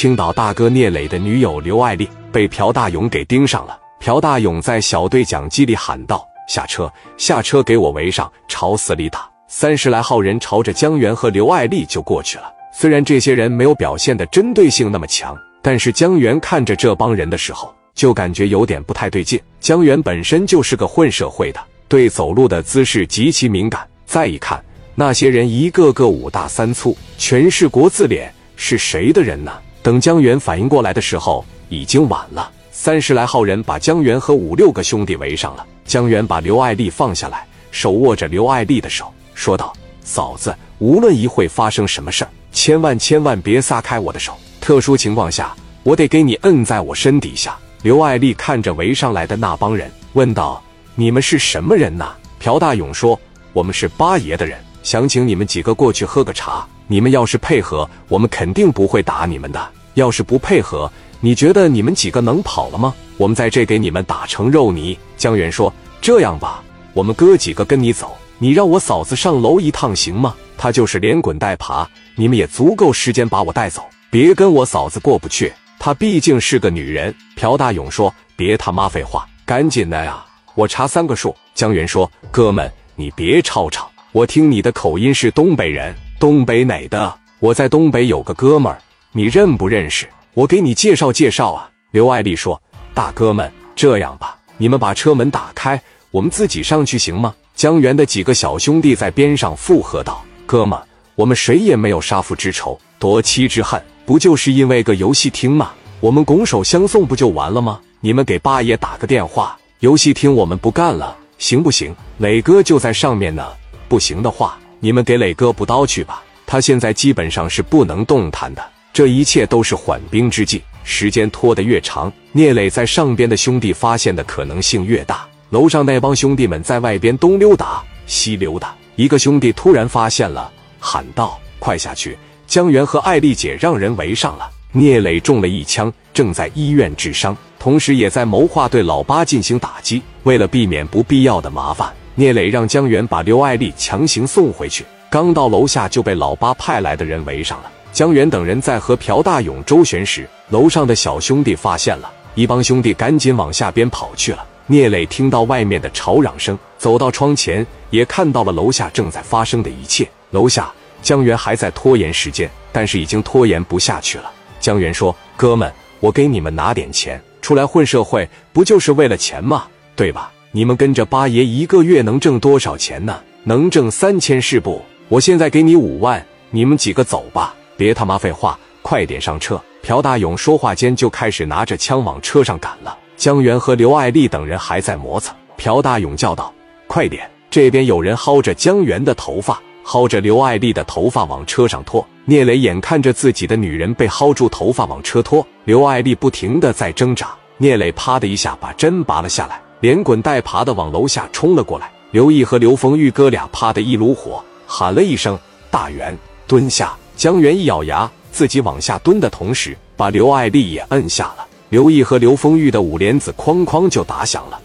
青岛大哥聂磊的女友刘爱丽被朴大勇给盯上了。朴大勇在小对讲机里喊道：“下车，下车，给我围上，朝死里打！”三十来号人朝着江源和刘爱丽就过去了。虽然这些人没有表现的针对性那么强，但是江源看着这帮人的时候，就感觉有点不太对劲。江源本身就是个混社会的，对走路的姿势极其敏感。再一看，那些人一个个五大三粗，全是国字脸，是谁的人呢？等江源反应过来的时候，已经晚了。三十来号人把江源和五六个兄弟围上了。江源把刘爱丽放下来，手握着刘爱丽的手，说道：“嫂子，无论一会发生什么事儿，千万千万别撒开我的手。特殊情况下，我得给你摁在我身底下。”刘爱丽看着围上来的那帮人，问道：“你们是什么人呐？”朴大勇说：“我们是八爷的人，想请你们几个过去喝个茶。你们要是配合，我们肯定不会打你们的；要是不配合，你觉得你们几个能跑了吗？我们在这给你们打成肉泥。”江源说：“这样吧，我们哥几个跟你走，你让我嫂子上楼一趟行吗？她就是连滚带爬，你们也足够时间把我带走。别跟我嫂子过不去，她毕竟是个女人。”朴大勇说：“别他妈废话，赶紧的呀！我查三个数。”江源说：“哥们，你别吵吵，我听你的口音是东北人，东北哪的？我在东北有个哥们儿，你认不认识？我给你介绍介绍啊。”刘爱丽说：“大哥们，这样吧，你们把车门打开，我们自己上去行吗？”江源的几个小兄弟在边上附和道：“哥们，我们谁也没有杀父之仇，夺妻之恨，不就是因为个游戏厅吗？我们拱手相送不就完了吗？你们给八爷打个电话，游戏厅我们不干了，行不行？磊哥就在上面呢，不行的话，你们给磊哥补刀去吧，他现在基本上是不能动弹的。这一切都是缓兵之计，时间拖得越长，聂磊在上边的兄弟发现的可能性越大。楼上那帮兄弟们在外边东溜达西溜达，一个兄弟突然发现了，喊道：“快下去！”江源和艾丽姐让人围上了。聂磊中了一枪，正在医院治伤，同时也在谋划对老八进行打击。为了避免不必要的麻烦，聂磊让江源把刘爱丽强行送回去。刚到楼下就被老八派来的人围上了。江源等人在和朴大勇周旋时，楼上的小兄弟发现了，一帮兄弟赶紧往下边跑去了。聂磊听到外面的吵嚷声，走到窗前，也看到了楼下正在发生的一切。楼下，江源还在拖延时间，但是已经拖延不下去了。江源说：“哥们，我给你们拿点钱，出来混社会不就是为了钱吗？对吧？你们跟着八爷一个月能挣多少钱呢？能挣三千是不？我现在给你五万，你们几个走吧，别他妈废话，快点上车。”朴大勇说话间就开始拿着枪往车上赶了。江源和刘爱丽等人还在磨蹭。朴大勇叫道：“快点！”这边有人薅着江源的头发，薅着刘爱丽的头发往车上拖。聂磊眼看着自己的女人被薅住头发往车拖，刘爱丽不停的在挣扎。聂磊啪的一下把针拔了下来，连滚带爬的往楼下冲了过来。刘毅和刘丰玉哥俩啪的一炉火，喊了一声：“大元，蹲下！”江源一咬牙，自己往下蹲的同时，把刘爱丽也摁下了。刘毅和刘丰玉的五连子哐哐就打响了。